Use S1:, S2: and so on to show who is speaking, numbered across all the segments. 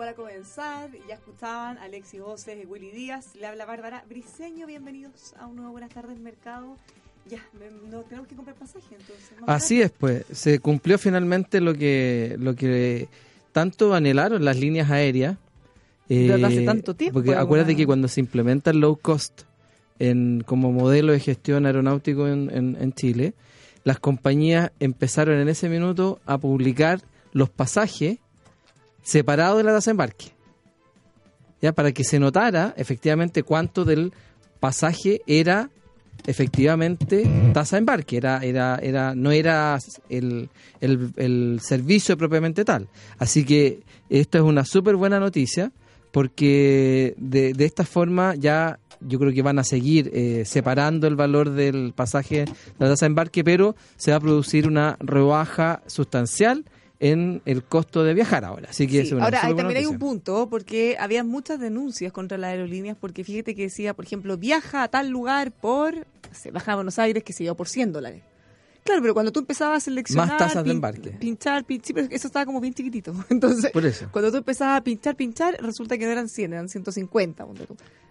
S1: para comenzar. Ya escuchaban Alexis Voces y Willy Díaz. Le habla Bárbara Briseño. Bienvenidos a un nuevo Buenas tardes Mercado. Ya, no tenemos que comprar pasaje entonces.
S2: Así es, pues. Se cumplió finalmente lo que, lo que tanto anhelaron las líneas aéreas.
S1: Eh, hace tanto tiempo.
S2: Porque acuérdate que cuando se implementa el low cost en, como modelo de gestión aeronáutico en, en Chile, las compañías empezaron en ese minuto a publicar los pasajes separados de la tasa de embarque. Ya para que se notara efectivamente cuánto del pasaje era efectivamente tasa de embarque, era, era, era, no era el, el, servicio propiamente tal. Así que esto es una súper buena noticia porque de, de, esta forma ya yo creo que van a seguir eh, separando el valor del pasaje de la tasa de embarque, pero se va a producir una rebaja sustancial en el costo de viajar ahora. Así que
S1: ahora también hay un punto porque había muchas denuncias contra las aerolíneas porque fíjate que decía, por ejemplo, viaja a tal lugar por se baja a Buenos Aires que se dio por 100 dólares. Claro, pero cuando tú empezabas a seleccionar
S2: más tasas de embarque.
S1: Pinchar, pinchar, pero eso estaba como bien chiquitito. Entonces, cuando tú empezabas a pinchar, pinchar, resulta que no eran 100, eran 150,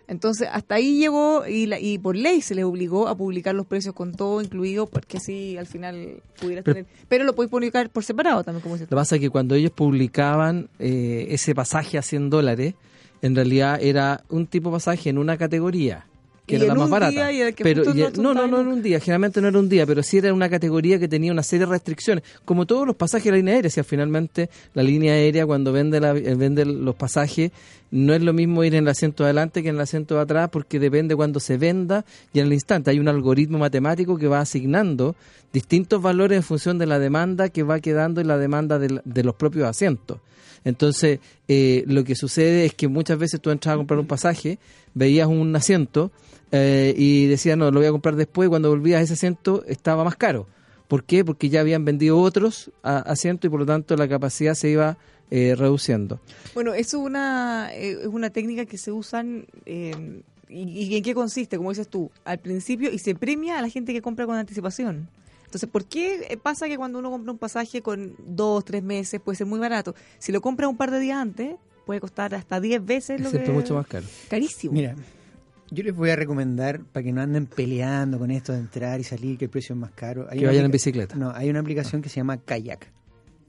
S1: entonces, hasta ahí llegó y, la, y por ley se les obligó a publicar los precios con todo incluido, porque así al final pudieras tener. Pero lo podéis publicar por separado también, como
S2: Lo que pasa es que cuando ellos publicaban eh, ese pasaje a 100 dólares, en realidad era un tipo de pasaje en una categoría que era la más barata. pero no, no, no, en un día, generalmente no era un día, pero sí era una categoría que tenía una serie de restricciones, como todos los pasajes de la línea aérea, si finalmente la línea aérea cuando vende la, eh, vende los pasajes no es lo mismo ir en el asiento de adelante que en el asiento de atrás porque depende cuando se venda y en el instante hay un algoritmo matemático que va asignando distintos valores en función de la demanda que va quedando en la demanda de, de los propios asientos. Entonces, eh, lo que sucede es que muchas veces tú entras a comprar un pasaje, veías un asiento eh, y decías, no, lo voy a comprar después, cuando volvías a ese asiento estaba más caro. ¿Por qué? Porque ya habían vendido otros asientos y por lo tanto la capacidad se iba eh, reduciendo.
S1: Bueno, eso es una, es una técnica que se usan... ¿Y, ¿Y en qué consiste? Como dices tú, al principio y se premia a la gente que compra con anticipación. Entonces, ¿por qué pasa que cuando uno compra un pasaje con dos, tres meses puede ser muy barato? Si lo compra un par de días antes, puede costar hasta diez veces lo que...
S2: mucho más caro.
S1: Carísimo.
S3: Mira, yo les voy a recomendar, para que no anden peleando con esto de entrar y salir, que el precio es más caro.
S2: que vayan en bicicleta.
S3: No, hay una aplicación que se llama Kayak.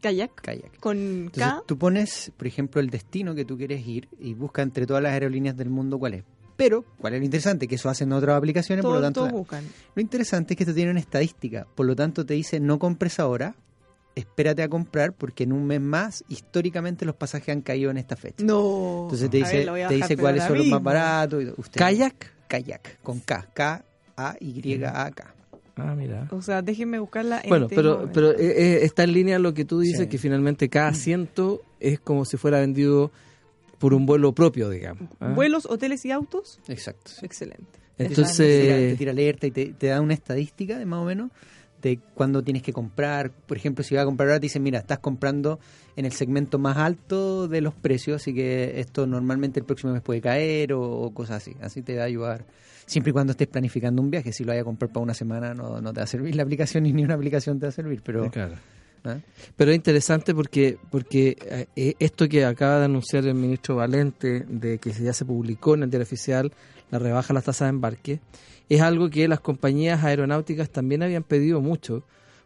S1: Kayak.
S3: Kayak.
S1: Con K.
S3: Tú pones, por ejemplo, el destino que tú quieres ir y busca entre todas las aerolíneas del mundo cuál es. Pero, ¿cuál es lo interesante? Que eso hacen otras aplicaciones, por lo tanto...
S1: buscan.
S3: Lo interesante es que esto tiene una estadística, por lo tanto te dice no compres ahora, espérate a comprar porque en un mes más históricamente los pasajes han caído en esta fecha.
S1: No.
S3: Entonces te dice, te dice cuáles son los más baratos. Usted,
S2: ¿Kayak?
S3: Kayak, con K, K-A-Y-A-K.
S2: Ah, mira.
S1: O sea, déjenme buscarla.
S2: bueno, pero, pero eh, eh, está en línea lo que tú dices, que finalmente cada asiento es como si fuera vendido por un vuelo propio, digamos.
S1: ¿ah? ¿Vuelos, hoteles y autos?
S3: Exacto.
S1: Excelente.
S2: Entonces...
S3: Te tira, alerta y te, da una estadística de más o menos de cuándo tienes que comprar. Por ejemplo, si vas a comprar ahora, te dicen, mira, estás comprando en el segmento más alto de los precios, así que esto normalmente el próximo mes puede caer o, cosas así. Así te va a ayudar. Siempre y cuando estés planificando un viaje, si lo vayas a comprar para una semana no, no te va a servir la aplicación ni, ni una aplicación te va a servir, pero...
S2: Claro. ¿Eh? Pero es interesante porque porque eh, eh, esto que acaba de anunciar el ministro Valente, de que ya se publicó en el diario oficial la rebaja de las tasas de embarque, es algo que las compañías aeronáuticas también habían pedido mucho,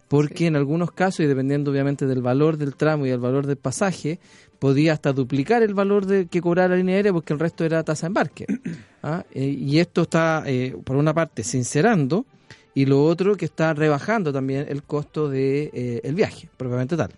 S2: porque en algunos casos, y dependiendo obviamente del valor del tramo y del valor del pasaje, podía hasta duplicar el valor de que cobrara la línea aérea porque el resto era tasa de embarque. ¿Ah? y esto está, por una parte, sincerando, y lo otro que está rebajando también el costo de eh, el viaje propiamente tal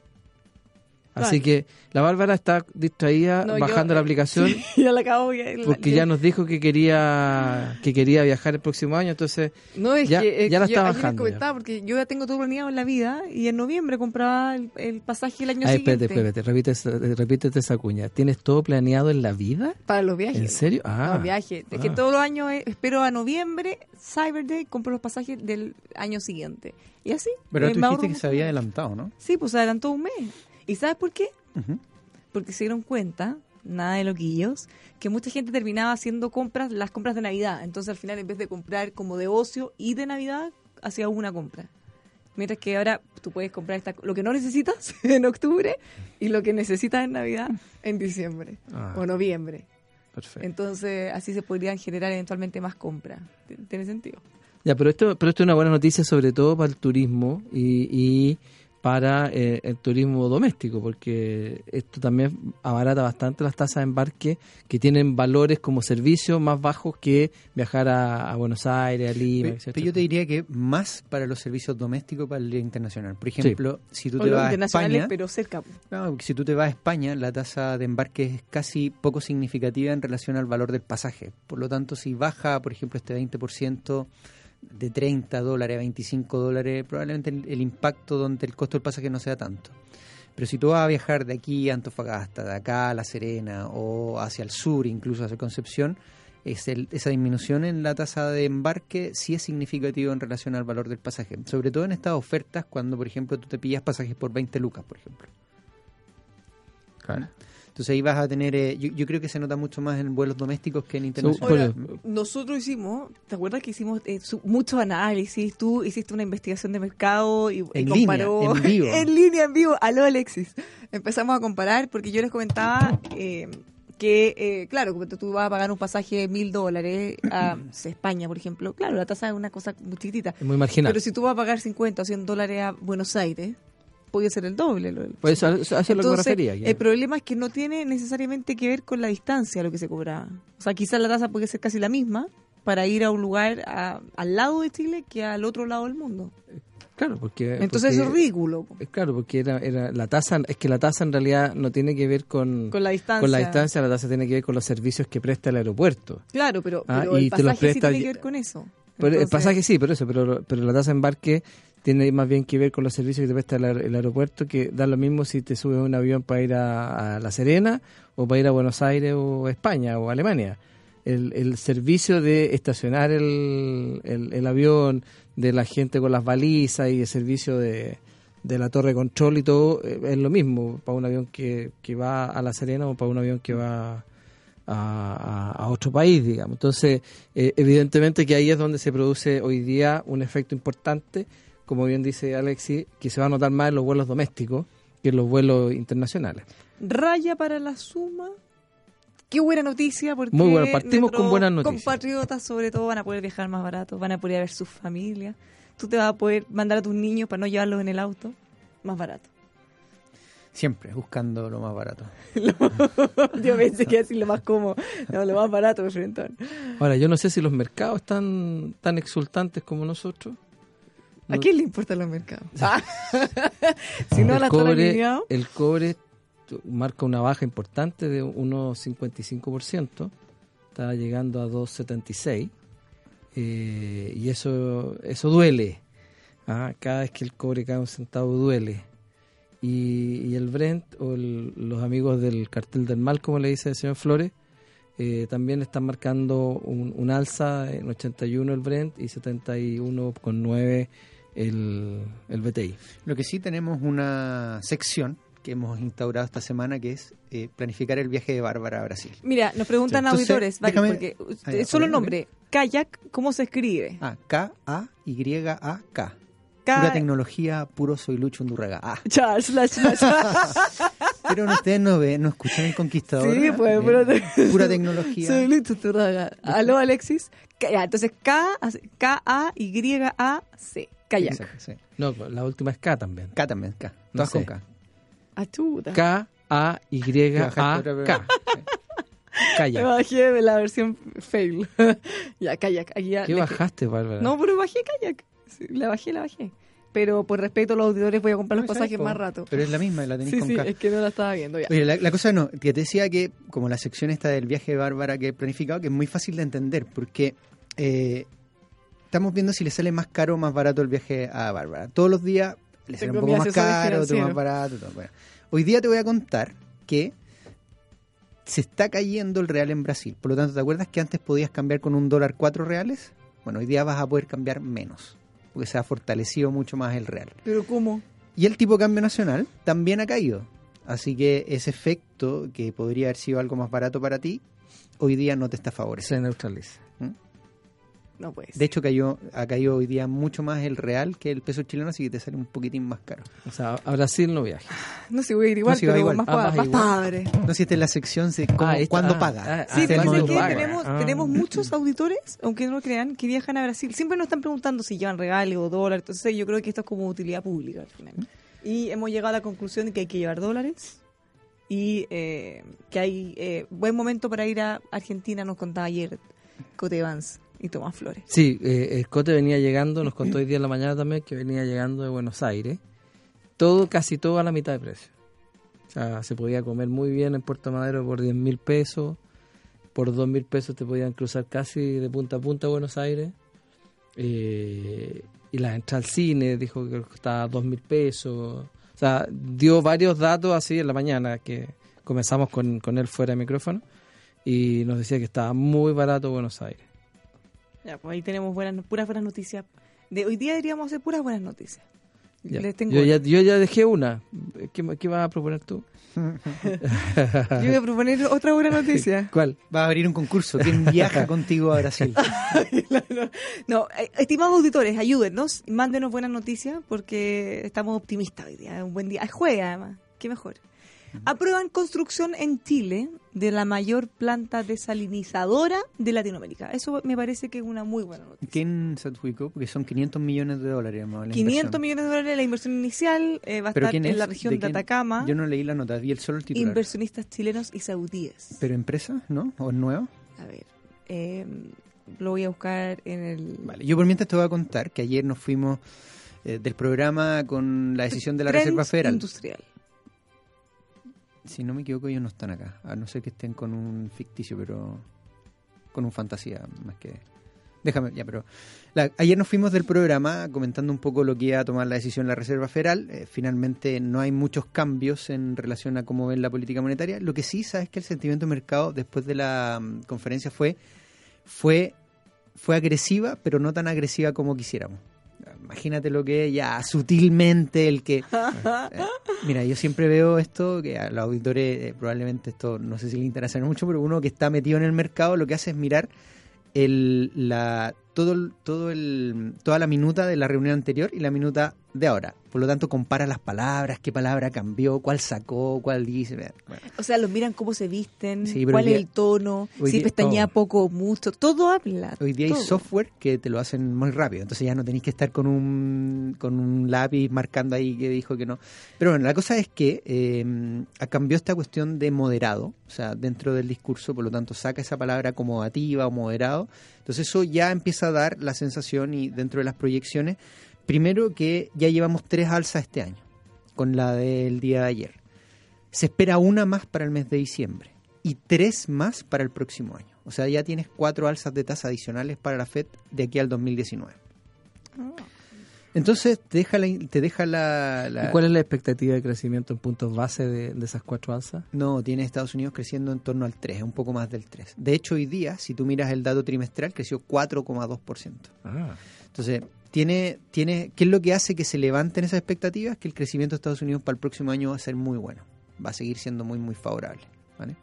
S2: Así que la Bárbara está distraída bajando la eh, aplicación
S1: ya la acabo,
S2: porque ya nos dijo que quería que quería viajar el próximo año, entonces
S1: no, es
S2: ya,
S1: que,
S2: ya la está
S1: bajando. porque yo ya tengo todo planeado en la vida y en noviembre compraba el, pasaje el año siguiente.
S2: Espérate, espérate, repítete, esa cuña. ¿Tienes todo planeado en la vida?
S1: Para los viajes.
S2: ¿En serio?
S1: Ah. Los viajes. Es que ah. todos los años eh, espero a noviembre, Cyber Day, compro los pasajes del año siguiente. Y así.
S3: Pero tú dijiste que se había adelantado, ¿no?
S1: Sí, pues se adelantó un mes. ¿Y sabes por qué? Porque se dieron cuenta, nada de loquillos, que mucha gente terminaba haciendo compras, las compras de Navidad. Entonces al final en vez de comprar como de ocio y de Navidad, hacía una compra. Mientras que ahora tú puedes comprar esta, lo que no necesitas en octubre y lo que necesitas en Navidad en diciembre ah. o noviembre. Perfecto. Entonces, así se podrían generar eventualmente más compras. ¿Tiene sentido?
S2: Ya, pero esto, pero esto es una buena noticia sobre todo para el turismo y, y para eh, el turismo doméstico, porque esto también abarata bastante las tasas de embarque que tienen valores como servicio más bajos que viajar a, Buenos Aires, a Lima,
S3: etc. Pero yo te diría que más para los servicios domésticos para el día internacional. Por ejemplo, si tú te vas a España,
S1: pero cerca.
S3: si tú te vas a España, la tasa de embarque es casi poco significativa en relación al valor del pasaje. Por lo tanto, si baja, por ejemplo, este 20%, de 30 dólares a 25 dólares, probablemente el, impacto donde el costo del pasaje no sea tanto. Pero si tú vas a viajar de aquí a Antofagasta, de acá a La Serena o hacia el sur, incluso hacia Concepción, es esa disminución en la tasa de embarque sí es significativo en relación al valor del pasaje. Sobre todo en estas ofertas cuando, por ejemplo, tú te pillas pasajes por 20 lucas, por ejemplo. Claro. Entonces ahí vas a tener, eh, yo, creo que se nota mucho más en vuelos domésticos que en internacionales.
S1: nosotros hicimos, ¿te acuerdas que hicimos eh, mucho análisis? Tú hiciste una investigación de mercado y,
S3: en
S1: comparó.
S3: Línea, en vivo.
S1: en línea, en vivo. Aló, Alexis. Empezamos a comparar porque yo les comentaba eh, que, claro, como tú vas a pagar un pasaje de mil dólares a España, por ejemplo, claro, la tasa es una cosa muy chiquitita.
S2: Es muy marginal.
S1: Pero si tú vas a pagar 50 o 100 dólares a Buenos Aires, podía ser el doble.
S2: Pues eso, es lo que refería.
S1: El problema es que no tiene necesariamente que ver con la distancia lo que se cobraba. O sea, quizás la tasa puede ser casi la misma para ir a un lugar al lado de Chile que al otro lado del mundo.
S2: Claro, porque...
S1: Entonces es ridículo.
S2: Claro, porque era, era la tasa, es que la tasa en realidad no tiene que ver con,
S1: con la distancia.
S2: Con la distancia, la tasa tiene que ver con los servicios que presta el aeropuerto.
S1: Claro, pero, ah, el pasaje sí tiene que ver con eso.
S2: el pasaje sí, pero eso, pero, pero la tasa de embarque tiene más bien que ver con los servicios que te presta el, aeropuerto, que da lo mismo si te subes un avión para ir a, La Serena o para ir a Buenos Aires o España o Alemania. El, servicio de estacionar el, el, avión, de la gente con las balizas y el servicio de, de la torre de control y todo, eh, es lo mismo para un avión que, que va a La Serena o para un avión que va a, a, otro país, digamos. Entonces, eh, evidentemente que ahí es donde se produce hoy día un efecto importante como bien dice Alexi, que se va a notar más en los vuelos domésticos que en los vuelos internacionales.
S1: Raya para la suma. Qué buena noticia, porque
S2: Muy bueno, partimos con buenas noticias.
S1: compatriotas sobre todo van a poder viajar más barato, van a poder ver sus familias. Tú te vas a poder mandar a tus niños para no llevarlos en el auto más barato.
S3: Siempre, buscando lo más barato.
S1: yo pensé que decir lo más cómodo, no, lo más barato,
S2: Ahora, yo no sé si los mercados están tan exultantes como nosotros.
S1: ¿A quién le importan los mercados? Ah. si no,
S2: el la cobre, El cobre marca una baja importante de unos 55%, está llegando a 2,76 eh, y eso eso duele. ¿ah? Cada vez que el cobre cae un centavo duele. Y, el Brent o los amigos del cartel del mal, como le dice el señor Flores, eh, también están marcando un, alza en 81 el Brent y 71,9 el, el BTI.
S3: Lo que sí tenemos una sección que hemos instaurado esta semana, que es eh, planificar el viaje de Bárbara a Brasil.
S1: Mira, nos preguntan auditores, porque solo el nombre, kayak, ¿cómo se escribe?
S3: Ah, K-A-Y-A-K. Pura tecnología, puro soy Lucho Undurraga. Ah.
S1: Charles,
S3: Pero ustedes no ven, no escuchan el conquistador.
S1: Sí, pues,
S3: pura tecnología.
S1: Soy Lucho Undurraga. Aló, Alexis. Entonces, K-A-Y-A-C. Kayak.
S2: No, la última es K también.
S3: K también, K. Todas con K.
S2: K-A-Y-A-K.
S1: Kayak. Me bajé de la versión fail. ya, kayak.
S2: ¿Qué bajaste, Bárbara?
S1: No, pero bajé kayak. la bajé, la bajé. Pero por respeto a los auditores voy a comprar los pasajes más rato.
S3: Pero es la misma, la tenéis con
S1: sí,
S3: K.
S1: es que no la estaba viendo ya.
S3: Oye, la, cosa no, que te decía que como la sección esta del viaje de Bárbara que he planificado, que es muy fácil de entender, porque eh, estamos viendo si le sale más caro o más barato el viaje a Bárbara. Todos los días le sale un poco más caro, otro más barato. Hoy día te voy a contar que se está cayendo el real en Brasil. Por lo tanto, ¿te acuerdas que antes podías cambiar con un dólar cuatro reales? Bueno, hoy día vas a poder cambiar menos, porque se ha fortalecido mucho más el real.
S1: ¿Pero cómo?
S3: Y el tipo de cambio nacional también ha caído. Así que ese efecto, que podría haber sido algo más barato para ti, hoy día no te está favoreciendo.
S2: Se neutraliza.
S1: No puede
S3: De hecho, cayó, ha caído hoy día mucho más el real que el peso chileno, así que te sale un poquitín más caro.
S2: O sea, a Brasil no viaje.
S1: No sé, voy a ir igual, no, pero más, ah, padre.
S3: No sé si esta es la sección de cómo, ah, cuándo ah, paga.
S1: sí, pero que tenemos, tenemos muchos auditores, aunque no lo crean, que viajan a Brasil. Siempre nos están preguntando si llevan regalo o dólar. Entonces, yo creo que esto es como utilidad pública al final. Y hemos llegado a la conclusión de que hay que llevar dólares y eh, que hay eh, buen momento para ir a Argentina, nos contaba ayer Cote y Tomás Flores.
S2: Sí, eh, el Cote venía llegando, nos contó hoy día en la mañana también que venía llegando de Buenos Aires, todo, casi todo a la mitad de precio. O sea, se podía comer muy bien en Puerto Madero por 10 mil pesos, por 2 mil pesos te podían cruzar casi de punta a punta a Buenos Aires. y la entrada al cine dijo que costaba 2 mil pesos. O sea, dio varios datos así en la mañana que comenzamos con, con él fuera de micrófono y nos decía que estaba muy barato Buenos Aires.
S1: Ya, pues ahí tenemos buenas, puras buenas noticias. De hoy día deberíamos hacer puras buenas noticias.
S2: yo, ya, yo, ya, dejé una. ¿Qué, qué vas a proponer tú?
S1: yo voy a proponer otra buena noticia.
S2: ¿Cuál?
S3: Va a abrir un concurso. ¿Quién viaja contigo a Brasil?
S1: no, eh, estimados auditores, ayúdenos, mándenos buenas noticias porque estamos optimistas hoy día. Un buen día. Juega, además. Qué mejor. Aprueban construcción en Chile de la mayor planta desalinizadora de Latinoamérica. Eso me parece que es una muy buena noticia.
S3: ¿Quién se adjudicó? Porque son 500 millones de dólares.
S1: 500 millones de dólares la inversión inicial eh, va a estar en la región de, Atacama.
S3: Yo no leí la nota, vi el solo el titular.
S1: Inversionistas chilenos y saudíes.
S3: ¿Pero empresa, no? ¿O es nuevo?
S1: A ver, eh, lo voy a buscar en el...
S3: Vale, yo por mientras te voy a contar que ayer nos fuimos eh, del programa con la decisión de la Reserva Federal.
S1: Industrial
S3: si no me equivoco, ellos no están acá. A no ser que estén con un ficticio, pero con un fantasía más que. Déjame, ya, pero. ayer nos fuimos del programa comentando un poco lo que iba a tomar la decisión la Reserva Federal. Eh, finalmente no hay muchos cambios en relación a cómo ven la política monetaria. Lo que sí sabes que el sentimiento de mercado después de la mm, conferencia fue, fue, fue agresiva, pero no tan agresiva como quisiéramos imagínate lo que es ya sutilmente el que... Eh, mira, yo siempre veo esto, que a los auditores eh, probablemente esto no sé si le interesa mucho, pero uno que está metido en el mercado lo que hace es mirar el, la, todo, todo el, toda la minuta de la reunión anterior y la minuta de ahora. Por lo tanto, compara las palabras, qué palabra cambió, cuál sacó, cuál dice.
S1: O sea, los miran cómo se visten, cuál es el tono, si pestañea poco o mucho, todo habla.
S3: Hoy día hay software que te lo hacen muy rápido, entonces ya no tenéis que estar con un, con un lápiz marcando ahí que dijo que no. Pero bueno, la cosa es que eh, cambió esta cuestión de moderado, o sea, dentro del discurso, por lo tanto, saca esa palabra acomodativa o moderado. Entonces eso ya empieza a dar la sensación y dentro de las proyecciones Primero que ya llevamos tres alzas este año, con la del día de ayer. Se espera una más para el mes de diciembre y tres más para el próximo año. O sea, ya tienes cuatro alzas de tasa adicionales para la FED de aquí al 2019. Entonces te deja la, te deja la,
S2: ¿Y cuál es la expectativa de crecimiento en puntos base de, esas cuatro alzas?
S3: No, tiene Estados Unidos creciendo en torno al 3, un poco más del 3. De hecho, hoy día, si tú miras el dato trimestral, creció 4,2%. Ah. Entonces, tiene, tiene, ¿qué es lo que hace que se levanten esas expectativas? Que el crecimiento de Estados Unidos para el próximo año va a ser muy bueno, va a seguir siendo muy, muy favorable. ¿vale?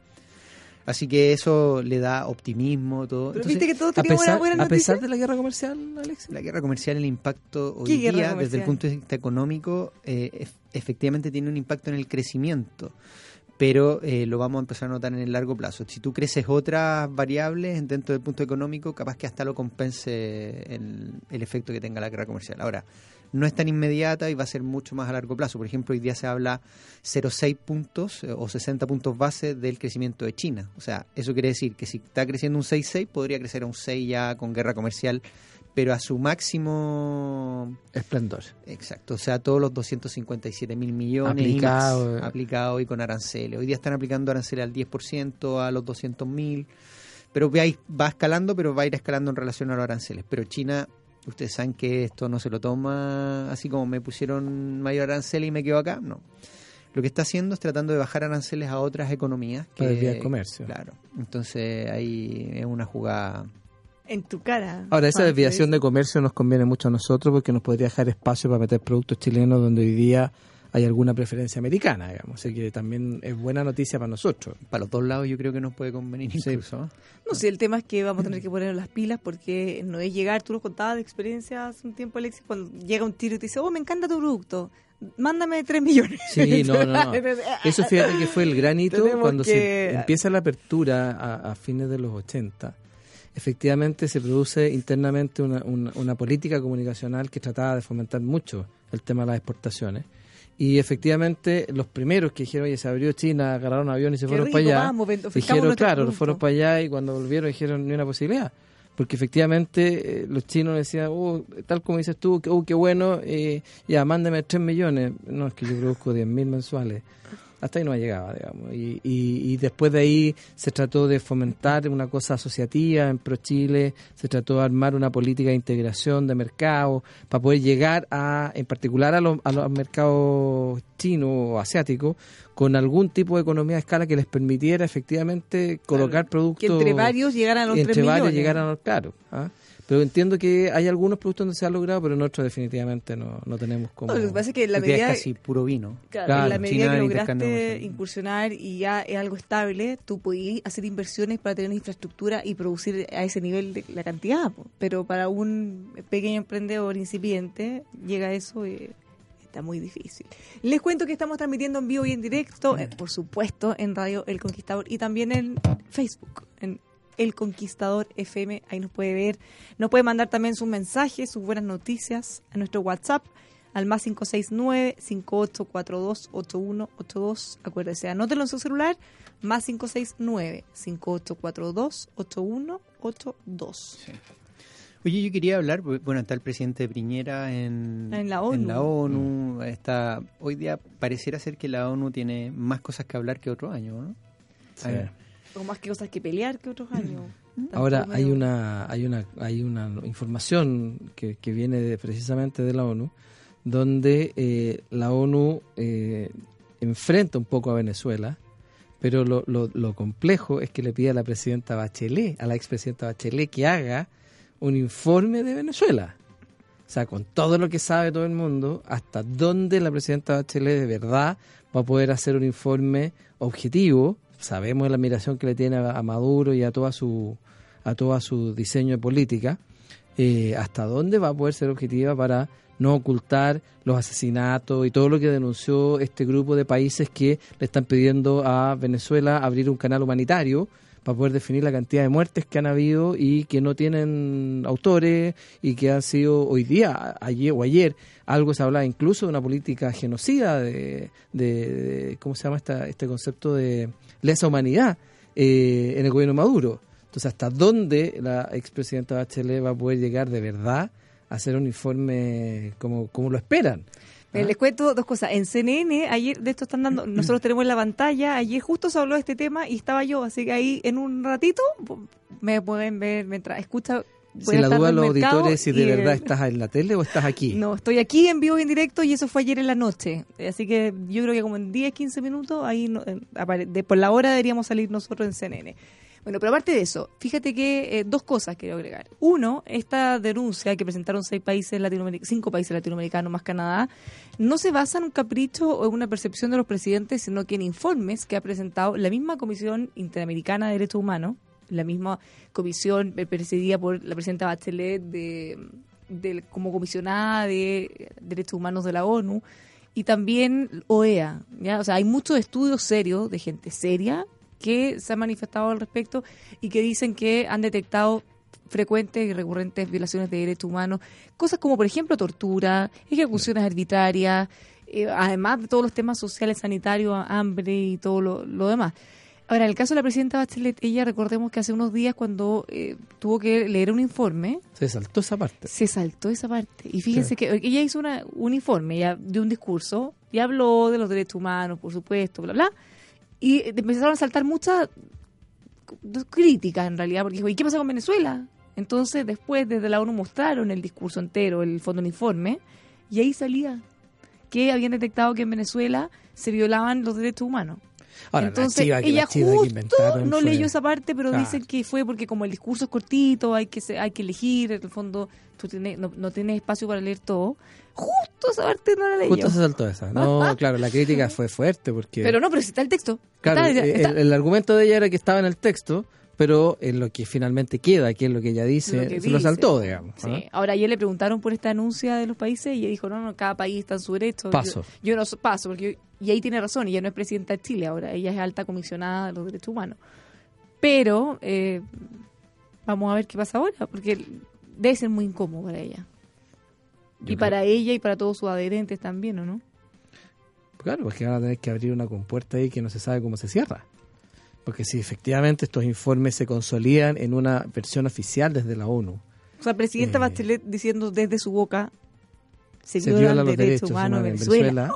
S3: Así que eso le da optimismo, todo.
S1: viste que todo a pesar,
S2: a pesar de la guerra comercial, Alex.
S3: La guerra comercial, el impacto hoy día, desde el punto de vista económico, eh, efectivamente tiene un impacto en el crecimiento pero eh, lo vamos a empezar a notar en el largo plazo. Si tú creces otras variables dentro del punto económico, capaz que hasta lo compense el, efecto que tenga la guerra comercial. Ahora, no es tan inmediata y va a ser mucho más a largo plazo. Por ejemplo, hoy día se habla 0,6 puntos eh, o 60 puntos base del crecimiento de China. O sea, eso quiere decir que si está creciendo un 6,6, podría crecer a un 6 ya con guerra comercial pero a su máximo
S2: esplendor.
S3: Exacto, o sea, todos los 257 mil millones
S2: aplicado,
S3: y aplicado y con aranceles. Hoy día están aplicando aranceles al 10%, a los 200 mil, pero va escalando, pero va a ir escalando en relación a los aranceles. Pero China, ustedes saben que esto no se lo toma así como me pusieron mayor arancel y me quedo acá, no. Lo que está haciendo es tratando de bajar aranceles a otras economías.
S2: Que, Para el comercio.
S3: Claro, entonces ahí es una jugada
S1: en tu cara.
S2: Ahora, esa desviación de comercio nos conviene mucho a nosotros porque nos podría dejar espacio para meter productos chilenos donde hoy día hay alguna preferencia americana, digamos. Así que también es buena noticia para nosotros.
S3: Para los dos lados yo creo que nos puede convenir incluso.
S1: No, sé, el tema es que vamos a tener que poner las pilas porque no es llegar, tú nos contabas de experiencia hace un tiempo, Alexis, cuando llega un tiro y te dice, oh, me encanta tu producto mándame 3 millones.
S2: Sí, no, no, no. Eso fíjate que fue el granito cuando se empieza la apertura a, a, fines de los 80 efectivamente se produce internamente una, una, política comunicacional que trataba de fomentar mucho el tema de las exportaciones. Y efectivamente, los primeros que dijeron, oye, se abrió China, agarraron avión y se fueron para allá. dijeron, claro, fueron para allá y cuando volvieron dijeron, ni una posibilidad. Porque efectivamente eh, los chinos decían, oh, tal como dices tú, oh, qué bueno, eh, ya, mándeme 3 millones. No, es que yo produzco 10 mil mensuales hasta ahí no llegaba, digamos. Y, y, después de ahí se trató de fomentar una cosa asociativa en ProChile, se trató de armar una política de integración de mercado para poder llegar a, en particular a los, a los mercados chinos o asiáticos, con algún tipo de economía de escala que les permitiera efectivamente colocar productos. Que
S1: entre varios llegaran a los
S2: entre varios llegaran a los, claro. ¿ah? Pero entiendo que hay algunos productos donde se ha logrado, pero en otros definitivamente no, no tenemos como...
S1: lo que pasa es que la medida...
S3: Es casi puro vino.
S1: Claro, la medida que lograste incursionar y ya es algo estable, tú podías hacer inversiones para tener una infraestructura y producir a ese nivel de la cantidad. Pero para un pequeño emprendedor incipiente, llega eso y está muy difícil. Les cuento que estamos transmitiendo en vivo y en directo, eh, por supuesto, en Radio El Conquistador y también en Facebook, en el Conquistador FM. Ahí nos puede ver. Nos puede mandar también sus mensajes, sus buenas noticias a nuestro WhatsApp al más 569-5842-8182. Acuérdese, anótelo en su celular, más 569-5842-8182.
S3: Oye, yo quería hablar, bueno, está el presidente Priñera en,
S1: en la ONU.
S3: En la ONU está, hoy día pareciera ser que la ONU tiene más cosas que hablar que otro año, ¿no?
S1: Sí o más que cosas que pelear que otros años.
S2: Mm. Ahora hay una hay una hay una información que, que viene precisamente de la ONU donde eh, la ONU eh, enfrenta un poco a Venezuela, pero lo, lo, lo, complejo es que le pide a la presidenta Bachelet, a la expresidenta Bachelet, que haga un informe de Venezuela. O sea, con todo lo que sabe todo el mundo, hasta dónde la presidenta Bachelet de verdad va a poder hacer un informe objetivo sabemos la admiración que le tiene a, Maduro y a toda su a todo su diseño de política, eh, hasta dónde va a poder ser objetiva para no ocultar los asesinatos y todo lo que denunció este grupo de países que le están pidiendo a Venezuela abrir un canal humanitario para poder definir la cantidad de muertes que han habido y que no tienen autores y que han sido hoy día, ayer o ayer, algo se hablaba incluso de una política genocida, de, de, ¿cómo se llama esta, este concepto de lesa humanidad eh, en el gobierno Maduro? Entonces, ¿hasta dónde la expresidenta Bachelet va a poder llegar de verdad a hacer un informe como, como lo esperan?
S1: ¿Ah? Les cuento dos cosas. En CNN, ayer, de esto están dando, nosotros tenemos en la pantalla, ayer justo se habló de este tema y estaba yo, así que ahí en un ratito me pueden ver mientras escucha.
S2: Si la duda los auditores si de verdad estás en la tele o estás aquí.
S1: No, estoy aquí en vivo y en directo y eso fue ayer en la noche. Así que yo creo que como en 10, 15 minutos, ahí de, por la hora deberíamos salir nosotros en CNN. Bueno, pero aparte de eso, fíjate que eh, dos cosas quiero agregar. Uno, esta denuncia que presentaron seis países latinoamericanos, cinco países latinoamericanos más Canadá, no se basa en un capricho o en una percepción de los presidentes, sino que en informes que ha presentado la misma Comisión Interamericana de Derechos Humanos, la misma comisión presidida por la presidenta Bachelet de, como comisionada de Derechos Humanos de la ONU, y también OEA. ¿ya? O sea, hay muchos estudios serios de gente seria que se han manifestado al respecto y que dicen que han detectado frecuentes y recurrentes violaciones de derechos humanos, cosas como por ejemplo tortura, ejecuciones arbitrarias, eh, además de todos los temas sociales, sanitarios, hambre y todo lo, demás. Ahora, en el caso de la presidenta Bachelet, ella recordemos que hace unos días cuando eh, tuvo que leer un informe...
S2: Se saltó esa parte.
S1: Se saltó esa parte. Y fíjense que ella hizo una, un informe ya de un discurso y habló de los derechos humanos, por supuesto, bla, bla y empezaron a saltar muchas críticas en realidad, porque dijo, ¿y qué pasa con Venezuela? Entonces después desde la ONU mostraron el discurso entero, el fondo uniforme, y ahí salía que habían detectado que en Venezuela se violaban los derechos humanos. Entonces, ella justo no leyó esa parte, pero dicen que fue porque como el discurso es cortito, hay que hay que elegir, en el fondo tú tienes, no, tienes espacio para leer todo. Justo esa parte no la leyó.
S2: Justo se saltó esa. No, claro, la crítica fue fuerte porque...
S1: Pero no, pero si está el texto.
S2: Claro, el, argumento de ella era que estaba en el texto, pero en lo que finalmente queda, que es lo que ella dice, se lo saltó, digamos.
S1: Sí. Ahora, ayer le preguntaron por esta anuncia de los países y ella dijo, no, no, cada país está en su derecho.
S2: Paso.
S1: Yo, no paso, porque y ahí tiene razón, ella no es presidenta de Chile ahora, ella es alta comisionada de los derechos humanos. Pero eh, vamos a ver qué pasa ahora, porque debe ser muy incómodo para ella. y para ella y para todos sus adherentes también, ¿o no?
S2: Claro, porque van a tener que abrir una compuerta ahí que no se sabe cómo se cierra. Porque si efectivamente estos informes se consolidan en una versión oficial desde la ONU.
S1: O sea, presidenta eh, Bachelet diciendo desde su boca se, violan, los derechos, humanos, en Venezuela.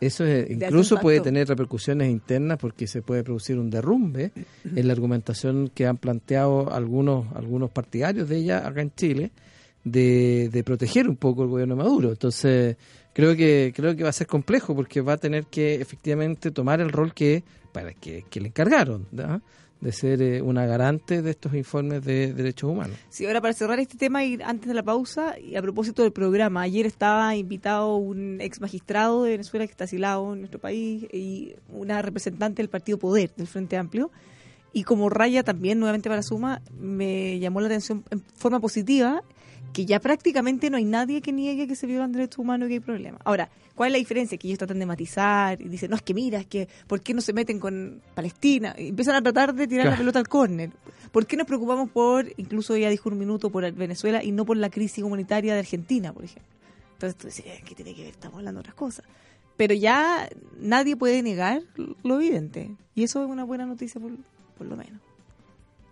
S2: Eso incluso puede tener repercusiones internas porque se puede producir un derrumbe en la argumentación que han planteado algunos algunos partidarios de ella acá en Chile de, de proteger un poco el gobierno de Maduro. Entonces, creo que creo que va a ser complejo porque va a tener que efectivamente tomar el rol que para que, le encargaron de ser eh, una garante de estos informes de derechos humanos.
S1: Sí, ahora para cerrar este tema y antes de la pausa, y a propósito del programa, ayer estaba invitado un ex magistrado de Venezuela que está asilado en nuestro país y una representante del Partido Poder, del Frente Amplio, y como raya también, nuevamente para Suma, me llamó la atención en forma positiva que ya prácticamente no hay nadie que niegue que se violan derechos humanos y que hay problemas. Ahora, ¿cuál es la diferencia? Que ellos tratan de matizar y dicen, no, es que mira, es que, ¿por qué no se meten con Palestina? Y empiezan a tratar de tirar la pelota al córner. ¿Por qué nos preocupamos por, incluso ella dijo un minuto, por Venezuela y no por la crisis humanitaria de Argentina, por ejemplo? Entonces tú dices, ¿qué tiene que ver? Estamos hablando de otras cosas. Pero ya nadie puede negar lo evidente. Y eso es una buena noticia por, por lo menos.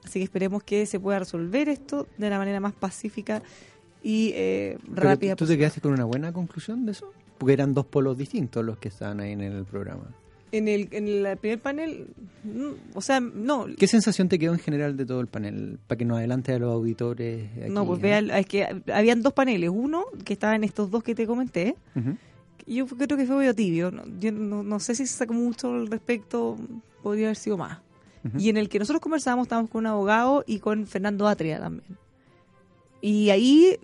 S1: Así que esperemos que se pueda resolver esto de la manera más pacífica y eh, rápida.
S3: ¿Tú te quedaste con una buena conclusión de eso? Porque eran dos polos distintos los que estaban ahí en el programa.
S1: En el, en el primer panel, mm, o sea, no.
S3: ¿Qué sensación te quedó en general de todo el panel? Para que nos adelante a los auditores.
S1: no, pues vea, es que habían dos paneles. Uno, que estaban estos dos que te comenté. Yo creo que fue medio tibio. Yo no, sé si se sacó mucho al respecto. Podría haber sido más. Y en el que nosotros conversábamos, estábamos con un abogado y con Fernando Atria también. Y ahí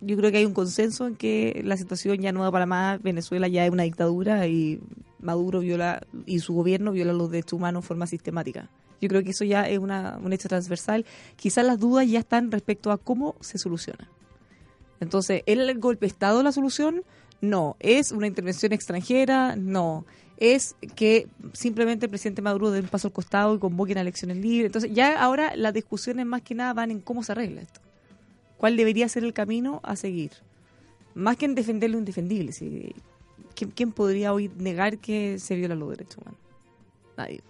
S1: yo creo que hay un consenso en que la situación ya no da para más, Venezuela ya es una dictadura y Maduro viola y su gobierno viola los derechos humanos de forma sistemática. Yo creo que eso ya es una, un hecho transversal. Quizás las dudas ya están respecto a cómo se soluciona. Entonces, ¿el golpe de Estado la solución? No. ¿Es una intervención extranjera? No. Es que simplemente el presidente Maduro dé un paso al costado y convoquen a elecciones libres. Entonces, ya ahora las discusiones más que nada van en cómo se arregla esto cuál debería ser el camino a seguir. Más que en defender lo indefendible. ¿Quién, podría hoy negar que se viola los derechos humanos? Nadie.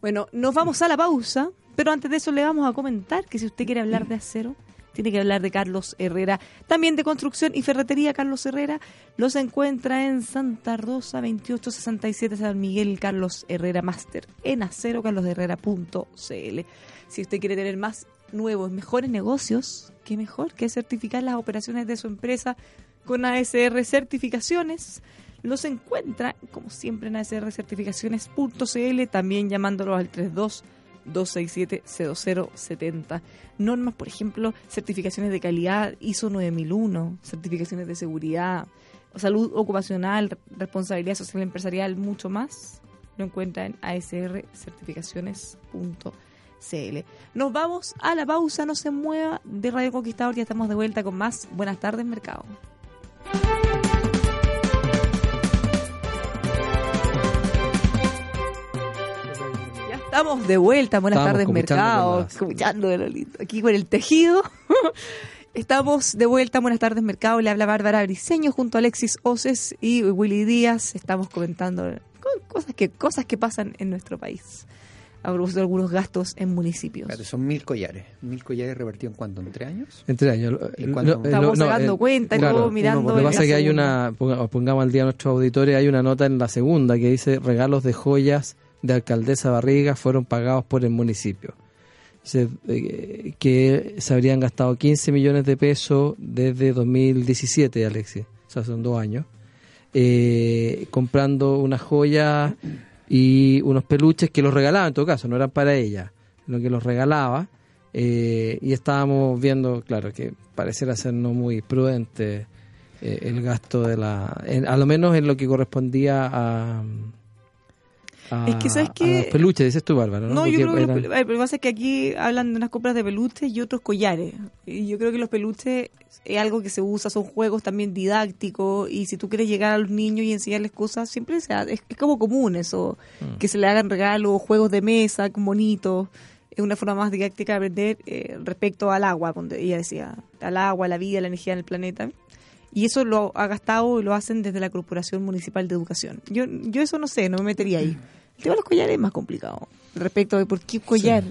S1: Bueno, nos vamos a la pausa, pero antes de eso le vamos a comentar que si usted quiere hablar de acero, tiene que hablar de Carlos Herrera. También de construcción y ferretería, Carlos Herrera los encuentra en Santa Rosa 2867 San Miguel Carlos Herrera Master en acero carlosherrera.cl. Si usted quiere tener más nuevos, mejores negocios, qué mejor que certificar las operaciones de su empresa con ASR Certificaciones. Los encuentra, como siempre, en asrcertificaciones.cl, también llamándolos al 32 267 0070. Normas, por ejemplo, certificaciones de calidad ISO 9001, certificaciones de seguridad, salud ocupacional, responsabilidad social empresarial, mucho más. Lo encuentra en asrcertificaciones.cl. CL. Nos vamos a la pausa, no se mueva de Radio Conquistador, ya estamos de vuelta con más. Buenas tardes, mercado. Ya estamos de vuelta, buenas tardes, mercado. Escuchando aquí con el tejido. Estamos de vuelta, buenas tardes, mercado. Le habla Bárbara Briseño junto a Alexis Oces y Willy Díaz. Estamos comentando cosas que, cosas que pasan en nuestro país a de algunos gastos en municipios.
S3: son mil collares. ¿Mil collares revertidos en cuánto? ¿En tres años?
S2: En tres años.
S1: Estamos dando cuenta, mirando.
S2: Lo que pasa es que hay una, pongamos al día a nuestros auditores, hay una nota en la segunda que dice regalos de joyas de alcaldesa Barriga fueron pagados por el municipio. Eh, que se habrían gastado 15 millones de pesos desde 2017, Alexis, o sea, son dos años, eh, comprando una joya y unos peluches que los regalaba en todo caso, no eran para ella, lo que los regalaba. Eh, y estábamos viendo, claro, que pareciera ser no muy prudente eh, el gasto de la. a lo menos en lo que correspondía a.
S1: es que sabes que.
S2: los peluches, dices tú, Bárbara.
S1: No, yo creo que. Lo que pasa es que aquí hablan de unas compras de peluches y otros collares. Y yo creo que los peluches es algo que se usa, son juegos también didácticos. Y si tú quieres llegar a los niños y enseñarles cosas, siempre se es, es como común eso. Mm. Que se le hagan regalos, juegos de mesa, bonitos es una forma más didáctica de aprender eh, respecto al agua, donde ella decía, al agua, la vida, la energía en el planeta. Y eso lo ha gastado y lo hacen desde la Corporación Municipal de Educación. Yo, yo eso no sé, no me metería ahí. El tema de los collares es más complicado. Respecto de por qué collar,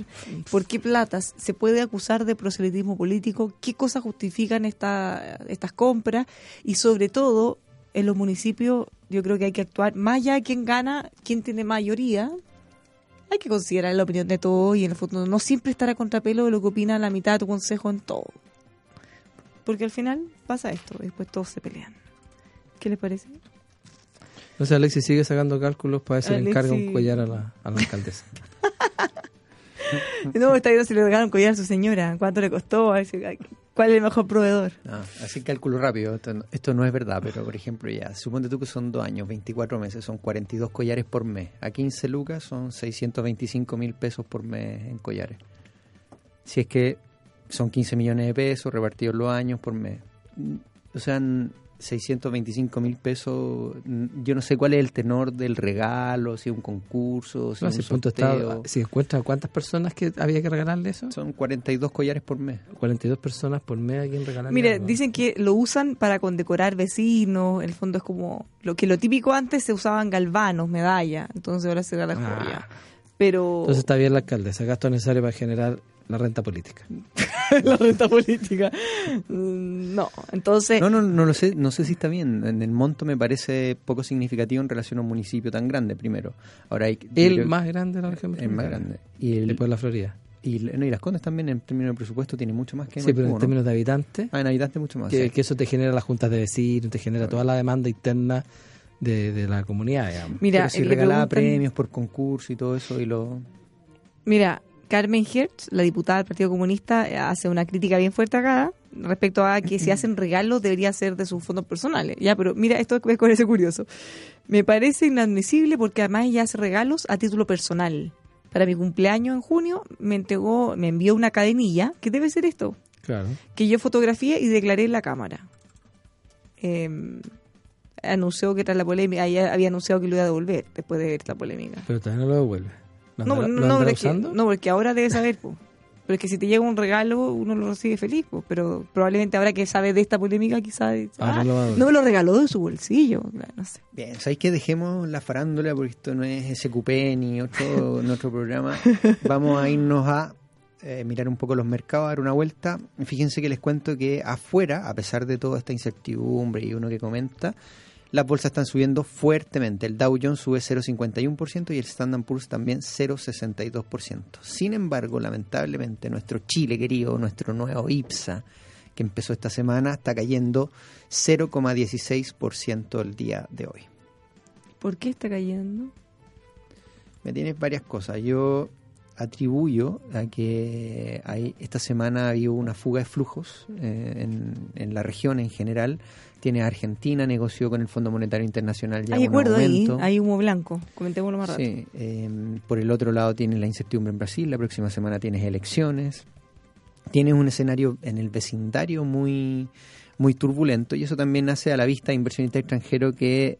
S1: por qué platas, se puede acusar de proselitismo político, qué cosas justifican esta, estas compras y sobre todo en los municipios yo creo que hay que actuar más allá de quién gana, quién tiene mayoría, hay que considerar la opinión de todos y en el fondo no siempre estar a contrapelo de lo que opina la mitad de tu consejo en todo. Porque al final pasa esto, después todos se pelean. ¿Qué les parece?
S2: No sé, Alexis sigue sacando cálculos para ver si le encarga un collar a la, a la alcaldesa.
S1: no, está viendo si le regalan un collar a su señora. ¿Cuánto le costó? ¿Cuál es el mejor proveedor?
S3: Ah, así cálculo rápido. Esto no, es verdad, pero por ejemplo, ya, suponte tú que son dos años, 24 meses, son 42 collares por mes. A 15 lucas son 625 mil pesos por mes en collares. Si es que son 15 millones de pesos repartidos los años por mes. O sea, 625 mil pesos, yo no sé cuál es el tenor del regalo, si es un concurso, si es un sorteo.
S2: si encuentra cuántas personas que había que regalarle eso.
S3: Son 42 collares por mes.
S2: 42 personas por mes a quien regalarle.
S1: Mire, dicen que lo usan para condecorar vecinos, en el fondo es como lo que lo típico antes se usaban galvanos, medallas, entonces ahora se da la ah. joya. Pero
S2: Entonces está bien la alcaldesa, gasto necesario para generar la renta política.
S1: la renta política. Mm, no, entonces...
S3: No, no, no lo sé, no sé si está bien. En el monto me parece poco significativo en relación a un municipio tan grande, primero. Ahora hay,
S2: el más grande de la región.
S3: El más grande. Y el,
S2: Después de la Florida.
S3: Y, no, y Las Condes también en términos de presupuesto tiene mucho más que
S2: Sí, pero en términos de habitantes.
S3: Ah, en habitantes mucho más.
S2: Que, eso te genera las juntas de vecinos, te genera toda la demanda interna de, de la comunidad, digamos.
S1: Mira,
S3: si regalaba premios por concurso y todo eso y lo...
S1: Mira, Carmen Hertz, la diputada del Partido Comunista, eh, hace una crítica bien fuerte acá respecto a que si hacen regalos debería ser de sus fondos personales. Ya, pero mira, esto me parece curioso. Me parece inadmisible porque además ella hace regalos a título personal. Para mi cumpleaños en junio me entregó, me envió una cadenilla, que debe ser esto.
S2: Claro.
S1: Que yo fotografié y declaré en la cámara. Em, anunció que tras la polémica, había anunciado que lo iba a devolver después de ver la polémica.
S2: Pero todavía no lo devuelve.
S1: No, no, no, porque, no, porque ahora debe saber, pues. Pero es que si te llega un regalo, uno lo recibe feliz, pues. Pero probablemente ahora que sabe de esta polémica, quizás. Ah, no me lo regaló de su bolsillo. No sé.
S3: Bien, ¿sabéis que dejemos la farándula? Porque esto no es SQP ni otro, otro programa. Vamos a irnos a eh, mirar un poco los mercados, dar una vuelta. Fíjense que les cuento que afuera, a pesar de toda esta incertidumbre y uno que comenta, las bolsas están subiendo fuertemente. El Dow Jones sube 0,51% y el Standard Poor's también 0,62%. Sin embargo, lamentablemente, nuestro Chile querido, nuestro nuevo IPSA, que empezó esta semana, está cayendo 0,16% el día de hoy.
S1: ¿Por qué está cayendo?
S3: Me tienes varias cosas. Yo atribuyo a que hay, esta semana ha habido una fuga de flujos eh, en, en, la región en general tiene Argentina, negoció con el Fondo Monetario Internacional ya
S1: hay acuerdo ahí, hay humo blanco, comentémoslo más rápido.
S3: Sí, em, por el otro lado tienes la incertidumbre en Brasil, la próxima semana tienes elecciones, tienes un escenario en el vecindario muy, muy turbulento y eso también hace a la vista de inversionistas extranjeros que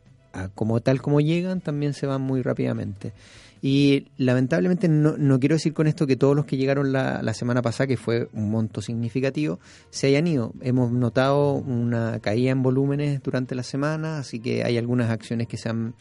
S3: como tal como llegan también se van muy rápidamente. Y lamentablemente no, no, quiero decir con esto que todos los que llegaron la, la, semana pasada, que fue un monto significativo, se hayan ido. Hemos notado una caída en volúmenes durante la semana, así que hay algunas acciones que se han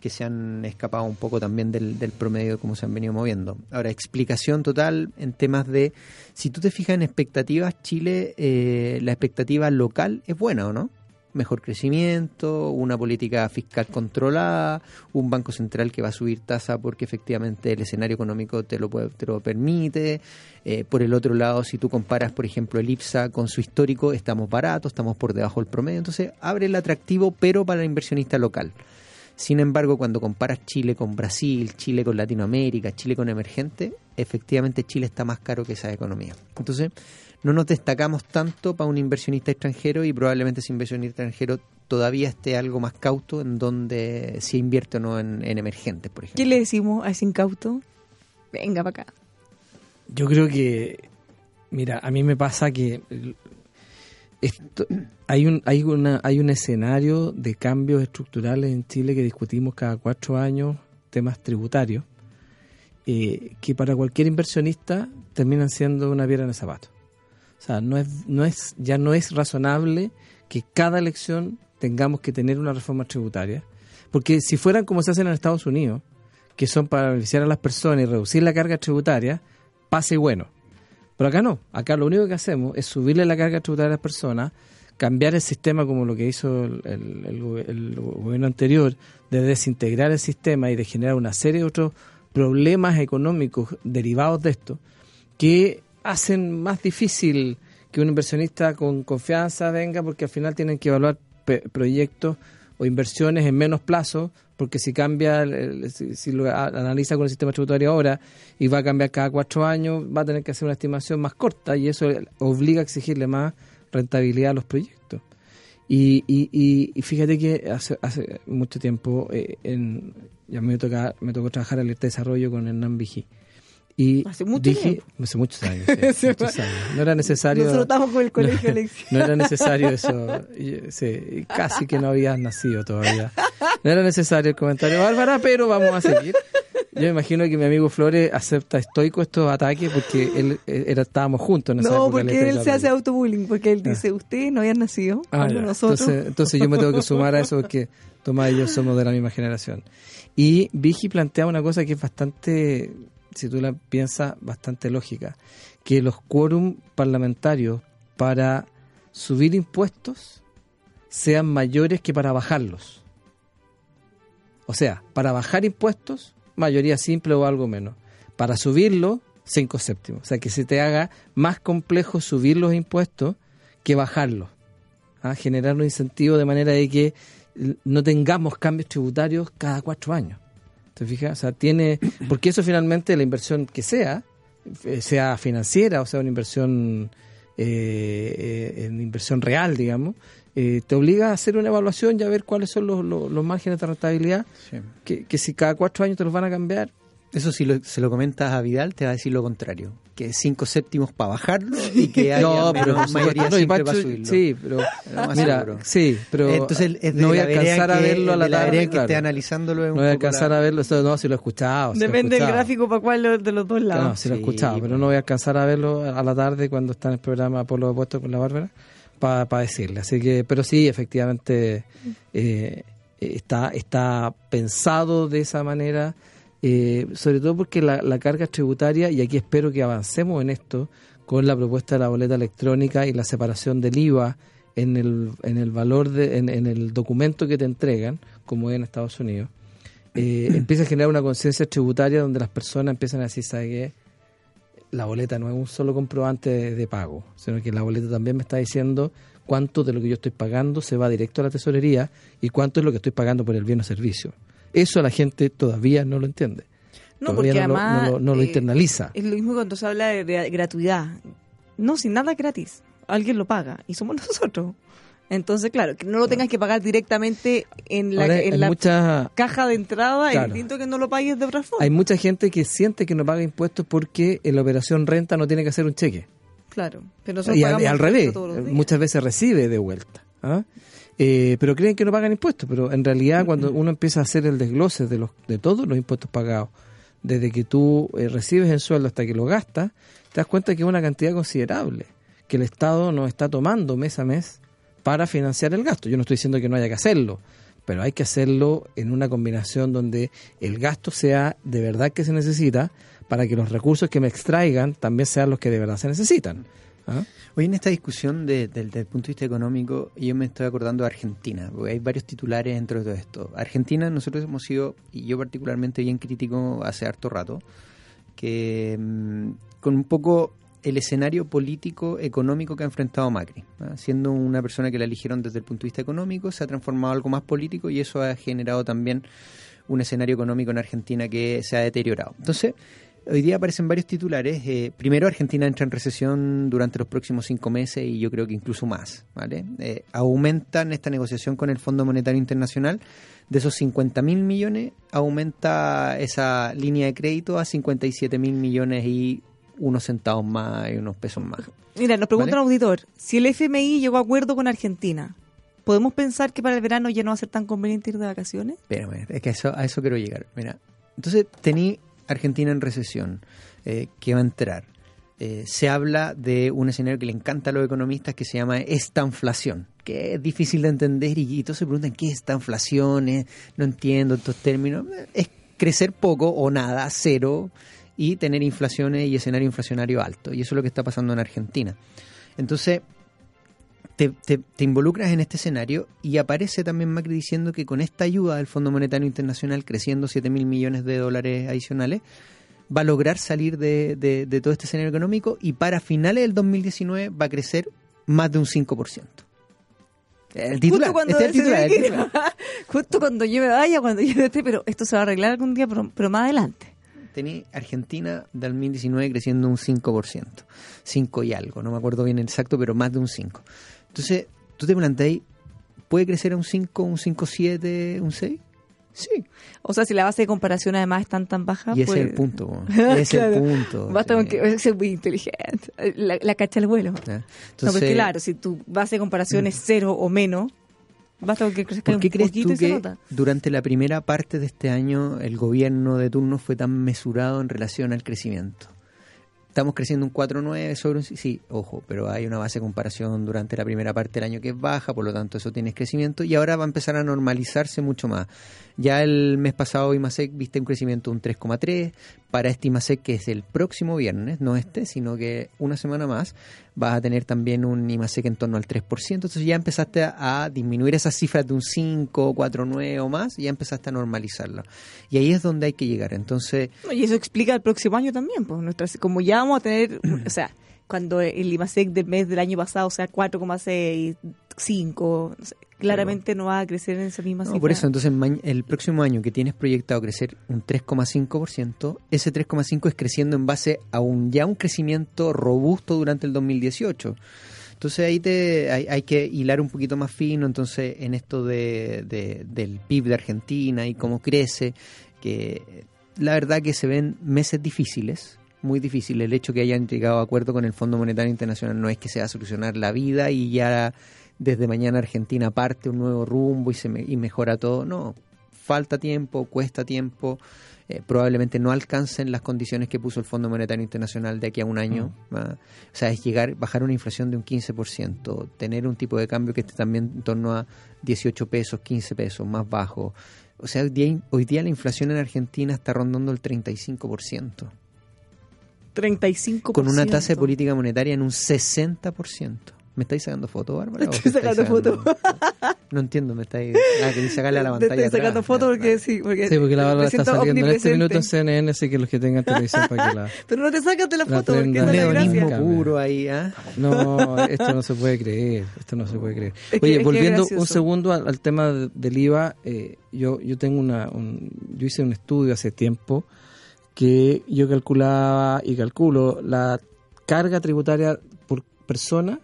S3: que se han escapado un poco también del, del promedio de cómo se han venido moviendo. Ahora, explicación total en temas de, si tú te fijas en expectativas, Chile, eh, la expectativa local es buena, ¿o no? Mejor crecimiento, una política fiscal controlada, un banco central que va a subir tasa porque efectivamente el escenario económico te lo, puede, te lo permite. Eh, por el otro lado, si tú comparas, por ejemplo, el IPSA con su histórico, estamos baratos, estamos por debajo del promedio. Entonces, abre el atractivo, pero para el inversionista local. Sin embargo, cuando comparas Chile con Brasil, Chile con Latinoamérica, Chile con emergente, efectivamente Chile está más caro que esa economía. Entonces, no nos destacamos tanto para un inversionista extranjero y probablemente ese inversionista extranjero todavía esté algo más cauto en donde se invierte o no en, emergentes, por ejemplo.
S1: ¿Qué le decimos a ese incauto? Venga para acá.
S2: Yo creo que, mira, a mí me pasa que esto, hay un hay una hay un escenario de cambios estructurales en Chile que discutimos cada cuatro años temas tributarios eh, que para cualquier inversionista terminan siendo una piedra en el zapato o sea no es no es ya no es razonable que cada elección tengamos que tener una reforma tributaria. Porque si fueran como se hacen en Estados Unidos que son para beneficiar a las personas y reducir la carga tributaria pase bueno. Pero acá no, acá lo único que hacemos es subirle la carga tributaria a las personas, cambiar el sistema como lo que hizo el, gobierno anterior, de desintegrar el sistema y de generar una serie de otros problemas económicos derivados de esto, que hacen más difícil que un inversionista con confianza venga porque al final tienen que evaluar proyectos o inversiones en menos plazo porque si cambia, si, lo analiza con el sistema tributario ahora y va a cambiar cada cuatro años, va a tener que hacer una estimación más corta y eso obliga a exigirle más rentabilidad a los proyectos. Y, y, fíjate que hace, hace mucho tiempo, eh, ya me, toca, me tocó trabajar en el desarrollo con Hernán Vigí. Y
S1: hace mucho
S2: dije, hace muchos años, muchos años. No era necesario.
S1: Nosotros estamos con el colegio
S2: no, no era necesario eso. Sí, casi que no habías nacido todavía. No era necesario el comentario, Bárbara, pero vamos a seguir. Yo imagino que mi amigo Flores acepta estoico estos ataques porque él era, estábamos juntos en esa
S1: No, porque él se hace autobullying, porque él dice, ustedes no habían nacido ah, nosotros.
S2: Entonces, entonces yo me tengo que sumar a eso porque Tomás y yo somos de la misma generación. Y Vigi plantea una cosa que es bastante si tú la piensas, bastante lógica, que los quórum parlamentarios para subir impuestos sean mayores que para bajarlos. O sea, para bajar impuestos, mayoría simple o algo menos. Para subirlo, cinco séptimos. O sea, que se te haga más complejo subir los impuestos que bajarlos. ¿ah? Generar un incentivo de manera de que no tengamos cambios tributarios cada cuatro años. ¿Te fijas? O sea, tiene. Porque eso finalmente, la inversión que sea, eh, sea financiera o sea una inversión. Eh, eh, en inversión real, digamos, te obliga a hacer una evaluación y a ver cuáles son los, los, márgenes de rentabilidad, que, que si cada cuatro años te los van a cambiar,
S3: eso si se lo comentas a Vidal, te va a decir lo contrario. Que cinco séptimos para bajarlo y que haya no, pero mayoría no, para subirlo.
S2: Sí, pero mira, sí, pero Entonces, no voy a alcanzar a verlo a la, tarde.
S3: que esté analizándolo
S2: no voy a alcanzar a verlo, no, si lo he escuchado.
S1: Depende del gráfico para cuál de los dos lados.
S2: No, si lo he escuchado, pero no voy a alcanzar a verlo a la tarde cuando está en el programa por los opuestos con la Bárbara para decirle. Así que, pero sí, efectivamente, eh, está, está pensado de esa manera eh, sobre todo porque la, carga tributaria, y aquí espero que avancemos en esto, con la propuesta de la boleta electrónica y la separación del IVA en el, en el valor, de, en, el documento que te entregan, como es en Estados Unidos, eh, empieza a generar una conciencia tributaria donde las personas empiezan a decir, ¿sabe qué? La boleta no es un solo comprobante de, pago, sino que la boleta también me está diciendo cuánto de lo que yo estoy pagando se va directo a la tesorería y cuánto es lo que estoy pagando por el bien o servicio. Eso la gente todavía no lo entiende.
S1: No, porque además
S2: no, lo, eh, internaliza.
S1: Es lo mismo cuando se habla de, gratuidad. No, sin nada gratis. Alguien lo paga y somos nosotros. Entonces, claro, que no lo tengas que pagar directamente en la, caja de entrada, es distinto que no lo pagues de otra forma.
S2: Hay mucha gente que siente que no paga impuestos porque en la operación renta no tiene que hacer un cheque.
S1: Claro,
S2: pero y, al, revés, muchas veces recibe de vuelta. ¿ah? Eh, pero creen que no pagan impuestos, pero en realidad cuando uno empieza a hacer el desglose de, los, de todos los impuestos pagados, desde que tú eh, recibes el sueldo hasta que lo gastas, te das cuenta que es una cantidad considerable, que el Estado no está tomando mes a mes para financiar el gasto. Yo no estoy diciendo que no haya que hacerlo, pero hay que hacerlo en una combinación donde el gasto sea de verdad que se necesita para que los recursos que me extraigan también sean los que de verdad se necesitan. ¿Ah?
S3: Hoy en esta discusión desde el punto de vista económico, yo me estoy acordando de Argentina, porque hay varios titulares dentro de todo esto. Argentina, nosotros hemos sido, y yo particularmente bien crítico hace harto rato, que mm, con un poco el escenario político económico que ha enfrentado Macri. Siendo una persona que la eligieron desde el punto de vista económico, se ha transformado algo más político y eso ha generado también un escenario económico en Argentina que se ha deteriorado. Entonces, hoy día aparecen varios titulares. Eh, primero, Argentina entra en recesión durante los próximos cinco meses y yo creo que incluso más. ¿vale? Eh, aumentan esta negociación con el Fondo Monetario Internacional. De esos 50 mil millones, aumenta esa línea de crédito a 57 mil millones y unos centavos más y unos pesos más.
S1: Mira, nos pregunta un auditor, si el FMI llegó a acuerdo con Argentina, ¿podemos pensar que para el verano ya no va a ser tan conveniente ir de vacaciones?
S3: Espérame, es que a eso quiero llegar. Mira, entonces tení Argentina en recesión, eh, que va a entrar. Eh, se habla de un escenario que le encanta a los economistas que se llama esta inflación, que es difícil de entender y, todos se preguntan qué es esta inflación, no entiendo estos términos. Es crecer poco o nada, cero, y tener inflaciones y escenario inflacionario alto. Y eso es lo que está pasando en Argentina. Entonces, te, involucras en este escenario y aparece también Macri diciendo que con esta ayuda del Fondo Monetario Internacional, creciendo 7 mil millones de dólares adicionales, va a lograr salir de, de, todo este escenario económico y para finales del 2019 va a crecer más de un 5%.
S1: El titular, este el titular, Justo cuando yo me vaya, cuando yo esté, pero esto se va a arreglar algún día, pero más adelante
S3: tenía Argentina del 2019 creciendo un 5%, 5 y algo, no me acuerdo bien exacto, pero más de un 5. Entonces, tú te planteas, ¿puede crecer a un 5, un 5, 7, un 6? Sí.
S1: O sea, si la base de comparación además es tan tan baja.
S3: Y ese es el pues- punto. ese es el punto.
S1: Basta con que es muy inteligente. La, cacha el vuelo. Entonces, no, claro, si tu base de comparación es cero o menos, Basta que
S3: ¿Por qué crees tú que durante la primera parte de este año el gobierno de turno fue tan mesurado en relación al crecimiento? Estamos creciendo un 4,9 sobre un... Sí, ojo, pero hay una base de comparación durante la primera parte del año que es baja, por lo tanto eso tiene crecimiento y ahora va a empezar a normalizarse mucho más. Ya el mes pasado IMASEC viste un crecimiento de un 3,3. Para IMASEC, que es el próximo viernes, no este, sino que una semana más, vas a tener también un IMASEC en torno al 3%. Entonces ya empezaste a, disminuir esas cifras de un 5, 4,9 o más y ya empezaste a normalizarlo. Y ahí es donde hay que llegar. Entonces...
S1: Y eso explica el próximo año también, pues nuestras, como ya vamos a tener, o sea, cuando el IMASEC del mes del año pasado, o sea, 4,6, 5, no sé, claramente no va a crecer en esa misma no,
S3: Por eso, entonces el próximo año que tienes proyectado crecer un 3,5%, ese 3,5% es creciendo en base a un ya un crecimiento robusto durante el 2018. Entonces ahí te, hay, que hilar un poquito más fino entonces en esto de, del PIB de Argentina y cómo crece, que la verdad que se ven meses difíciles, muy difíciles. El hecho que hayan llegado a acuerdo con el Fondo Monetario Internacional no es que sea solucionar la vida y ya desde mañana Argentina parte un nuevo rumbo y, se y mejora todo. No, falta tiempo, cuesta tiempo. Eh, probablemente no alcancen las condiciones que puso el Fondo Monetario Internacional de aquí a un año. O sea, es llegar, bajar una inflación de un 15%, tener un tipo de cambio que esté también en torno a 18 pesos, 15 pesos, más bajo. O sea, hoy día, hoy día la inflación en Argentina está rondando el 35%.
S1: 35%.
S3: Con una tasa de política monetaria en un 60%. ¿Me estáis sacando fotos, Bárbara?
S1: Estoy sacando fotos.
S3: No entiendo, me estáis. Ah, queréis sacarle a la pantalla.
S1: Estoy sacando fotos porque sí. Porque,
S2: sí, porque la Bárbara está saliendo en este minuto en CNN, así que los que tengan televisión para que la.
S1: Pero no te sacas de la, foto, porque es la gracia.
S3: puro ahí, ¿ah?
S2: No, esto no se puede creer. Esto no se puede creer. Oye, volviendo un segundo al, tema del IVA, eh, yo, yo tengo una. Un, yo hice un estudio hace tiempo que yo calculaba y calculo la carga tributaria por persona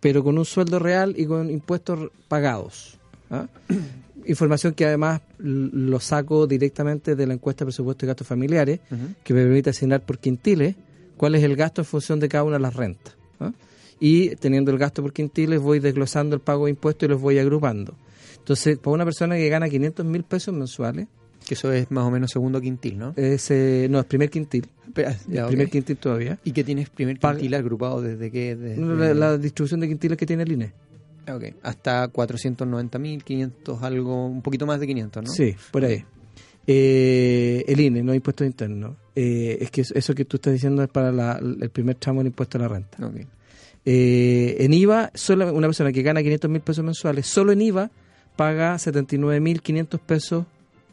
S2: pero con un sueldo real y con impuestos pagados. ¿ah? Información que además lo saco directamente de la encuesta de presupuesto y gastos familiares, que me permite asignar por quintiles cuál es el gasto en función de cada una de las rentas. ¿ah? Y teniendo el gasto por quintiles voy desglosando el pago de impuestos y los voy agrupando. Entonces, para una persona que gana 500 mil pesos mensuales,
S3: que eso es más o menos segundo quintil, ¿no?
S2: Es, no, es primer quintil. Ah, primer quintil todavía.
S3: ¿Y qué tienes primer quintil agrupado desde qué?
S2: La, distribución de quintiles que tiene el INE.
S3: Ah, ok, hasta 490.000, 500, algo, un poquito más de 500, ¿no?
S2: Sí, por ahí. Eh, el INE, no impuestos internos. Eh, es que eso que tú estás diciendo es para el primer tramo del impuesto a la renta.
S3: Okay.
S2: Eh, en IVA, solo una persona que gana 500 mil pesos mensuales, solo en IVA paga 79.500 pesos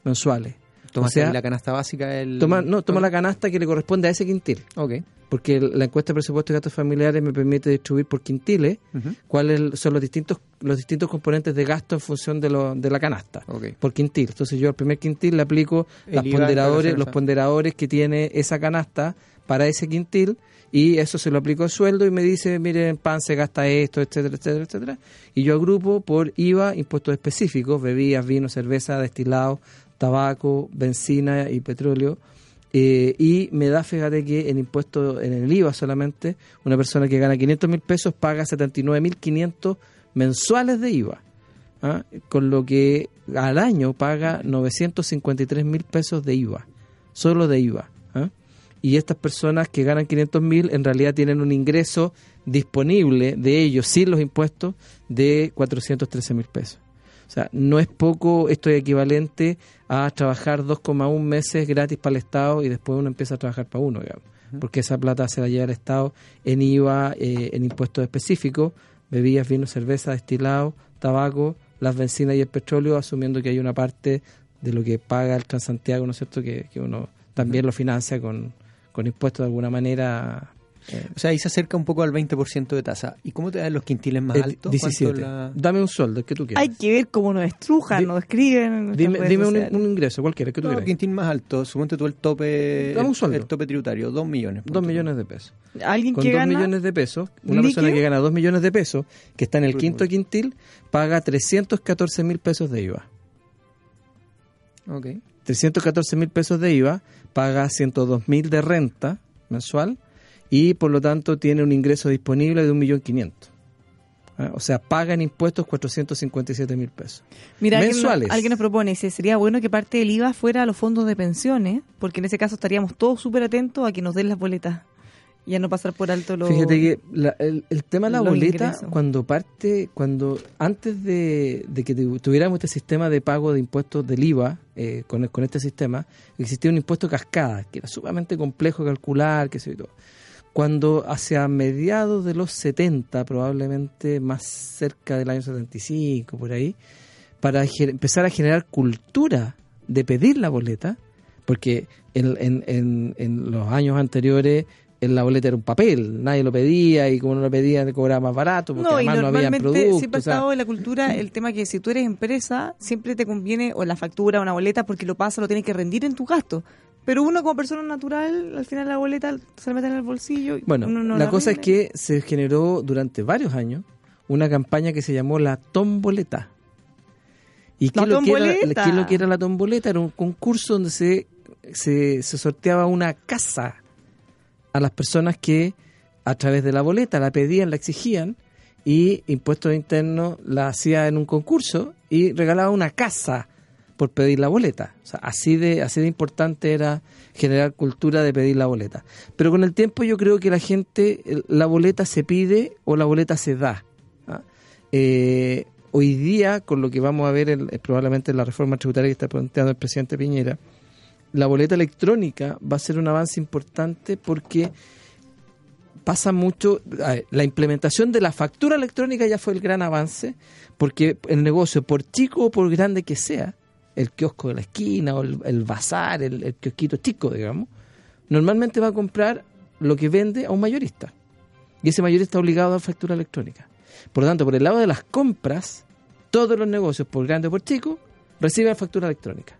S2: mensuales.
S3: Toma la canasta básica. El...
S2: Toma, no, toma la canasta que le corresponde a ese quintil.
S3: Ok.
S2: Porque la encuesta de presupuesto y gastos familiares me permite distribuir por quintiles cuáles son los distintos los distintos componentes de gasto en función de, lo, de la canasta. Por quintil. Entonces yo al primer quintil le aplico las ponderadores, los ponderadores que tiene esa canasta para ese quintil y eso se lo aplico al sueldo y me dice, miren, pan se gasta esto, etcétera, etcétera, etcétera. Y yo agrupo por IVA, impuestos específicos, bebidas, vino, cerveza, destilado, tabaco, benzina y petróleo. Eh, y me da, fíjate que en impuesto, en el IVA solamente, una persona que gana 500 mil pesos paga 79 mil 500 mensuales de IVA. ¿ah? Con lo que al año paga 953 mil pesos de IVA, solo de IVA y estas personas que ganan 500 mil en realidad tienen un ingreso disponible de ellos sin los impuestos de 413 mil pesos. O sea, no es poco, esto es equivalente a trabajar 2,1 meses gratis para el Estado y después uno empieza a trabajar para uno, digamos. Porque esa plata se la lleva el Estado en IVA, eh, en impuestos específicos, bebidas, vino, cerveza, destilado, tabaco, las bencinas y el petróleo, asumiendo que hay una parte de lo que paga el Transantiago, ¿no es cierto?, que, que uno también lo financia con, con impuestos de alguna manera.
S3: Eh, o sea, ahí se acerca un poco al 20% de tasa. ¿Y cómo te dan los quintiles más altos?
S2: 17. Dame un sueldo, que tú quieras.
S1: Hay que ver cómo nos estrujan, nos escriben.
S2: Dime, dime un, ingreso, cualquiera, que tú no,
S3: quintil más alto, suponte tú el tope
S2: Dame un sueldo.
S3: el tope tributario, 2 millones.
S2: 2 millones de pesos.
S1: ¿Alguien
S2: Con
S1: que
S2: 2
S1: gana
S2: millones de pesos, una persona que gana 2 millones de pesos, que está en el quinto quintil, paga 314 mil pesos de IVA.
S3: Ok.
S2: 314 mil pesos de IVA, paga 102 mil de renta mensual y por lo tanto tiene un ingreso disponible de 1.500.000. ¿Ah? O sea, pagan impuestos 457 mil pesos.
S1: Mira, mensuales. Alguien, nos propone, dice, sería bueno que parte del IVA fuera a los fondos de pensiones, porque en ese caso estaríamos todos súper atentos a que nos den las boletas y a no pasar por alto los
S2: Fíjate que el, tema de la boleta, cuando parte, cuando antes de, que tuviéramos este sistema de pago de impuestos del IVA, eh, con, con este sistema, existía un impuesto cascada, que era sumamente complejo calcular, que se todo cuando hacia mediados de los 70, probablemente más cerca del año 75, por ahí, para empezar a generar cultura de pedir la boleta, porque en, en, los años anteriores la boleta era un papel, nadie lo pedía y como no lo pedía cobraba más barato porque además no había productos.
S1: Siempre ha estado en la cultura el tema que si tú eres empresa siempre te conviene o la factura o una boleta porque lo pasa, lo tienes que rendir en tu gasto. Pero uno como persona natural, al final la boleta se la mete en el bolsillo.
S2: bueno, la, cosa es que se generó durante varios años una campaña que se llamó la tomboleta. ¿Y qué, lo que, era, lo que era la tomboleta? Era un concurso donde se, se, se sorteaba una casa a las personas que a través de la boleta la pedían, la exigían y Impuestos Internos la hacía en un concurso y regalaba una casa por pedir la boleta. O sea, así de, así de importante era generar cultura de pedir la boleta. Pero con el tiempo yo creo que la gente, la boleta se pide o la boleta se da. ¿ah? Eh, hoy día, con lo que vamos a ver probablemente en la reforma tributaria que está planteando el presidente Piñera, la boleta electrónica va a ser un avance importante porque pasa mucho, la implementación de la factura electrónica ya fue el gran avance, porque el negocio, por chico o por grande que sea, el kiosco de la esquina o el, bazar, el, el, kiosquito chico, digamos, normalmente va a comprar lo que vende a un mayorista. Y ese mayorista está obligado a factura electrónica. Por lo tanto, por el lado de las compras, todos los negocios, por grande o por chico, reciben factura electrónica.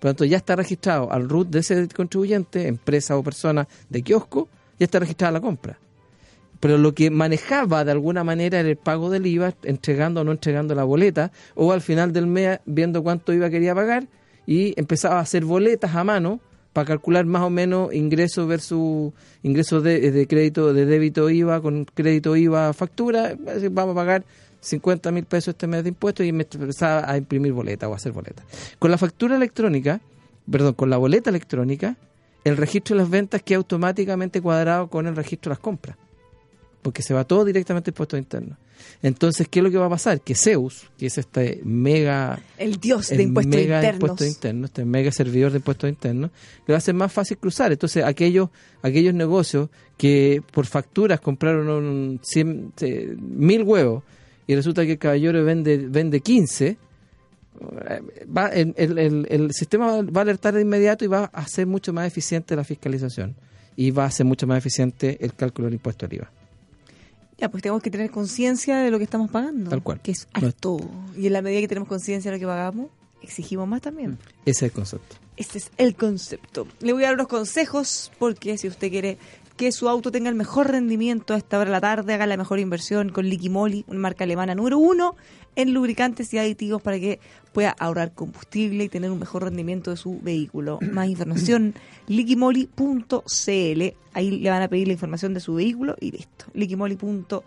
S2: Por lo tanto, ya está registrado al root de ese contribuyente, empresa o persona de kiosco, ya está registrada la compra. Pero lo que manejaba de alguna manera era el pago del IVA, entregando o no entregando la boleta, o al final del mes viendo cuánto IVA quería pagar y empezaba a hacer boletas a mano para calcular más o menos ingresos versus ingresos de, crédito, de débito IVA con crédito IVA factura, vamos a pagar 50 mil pesos este mes de impuestos y empezaba a imprimir boletas o a hacer boletas. Con la factura electrónica, perdón, con la boleta electrónica, el registro de las ventas queda automáticamente cuadrado con el registro de las compras porque se va todo directamente a impuestos internos. Entonces, ¿qué es lo que va a pasar? Que Zeus, que es este mega...
S1: El dios de impuestos
S2: internos. este mega servidor de impuestos internos, le va a ser más fácil cruzar. Entonces, aquellos, aquellos negocios que por facturas compraron mil huevos y resulta que el caballero vende, vende 15, va, el, el, el, sistema va a alertar de inmediato y va a hacer mucho más eficiente la fiscalización y va a ser mucho más eficiente el cálculo del impuesto al IVA.
S1: Ya, pues tenemos que tener conciencia de lo que estamos pagando.
S2: Tal cual.
S1: Que es alto. Y en la medida que tenemos conciencia de lo que pagamos, exigimos más también.
S2: Ese es el concepto.
S1: Este es el concepto. Le voy a dar unos consejos porque si usted quiere que su auto tenga el mejor rendimiento a esta hora de la tarde, haga la mejor inversión con Liqui Moly, una marca alemana número uno en lubricantes y aditivos para que pueda ahorrar combustible y tener un mejor rendimiento de su vehículo. Más información, liquimoli.cl. Ahí le van a pedir la información de su vehículo y listo. liquimoli.cl.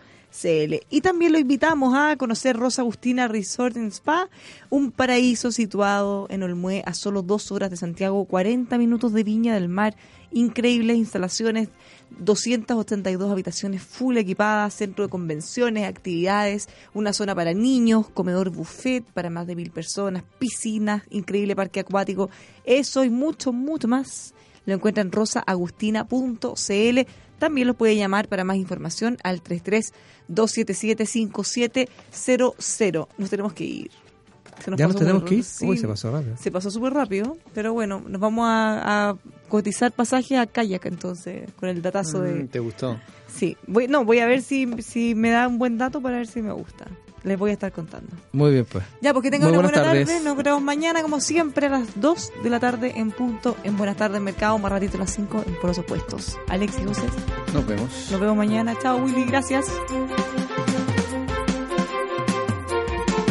S1: Y también lo invitamos a conocer Rosa Agustina Resort and Spa, un paraíso situado en Olmué a solo dos horas de Santiago, 40 minutos de Viña del Mar, increíbles instalaciones 282 habitaciones full equipadas, centro de convenciones, actividades, una zona para niños, comedor buffet para más de mil personas, piscinas, increíble parque acuático, eso y mucho, mucho más. Lo encuentran en rosaagustina.cl. También lo puede llamar para más información al 33 277 5700. Nos tenemos que ir
S2: ya nos tenemos que ir. Uy, se pasó rápido.
S1: Se pasó súper rápido, pero bueno, nos vamos a, cotizar pasajes a kayak entonces, con el datazo de...
S3: Mm, ¿Te gustó?
S1: Sí, voy, no, voy a ver si, si me da un buen dato para ver si me gusta. Les voy a estar contando.
S2: Muy bien, pues.
S1: Ya, porque tengo una buena tarde. Nos vemos mañana, como siempre, a las 2 de la tarde en punto en Buenas tardes Mercado, más ratito a las 5 en Por los Opuestos. Alex y José.
S3: Nos vemos.
S1: Nos vemos mañana. Chao, Willy. Gracias.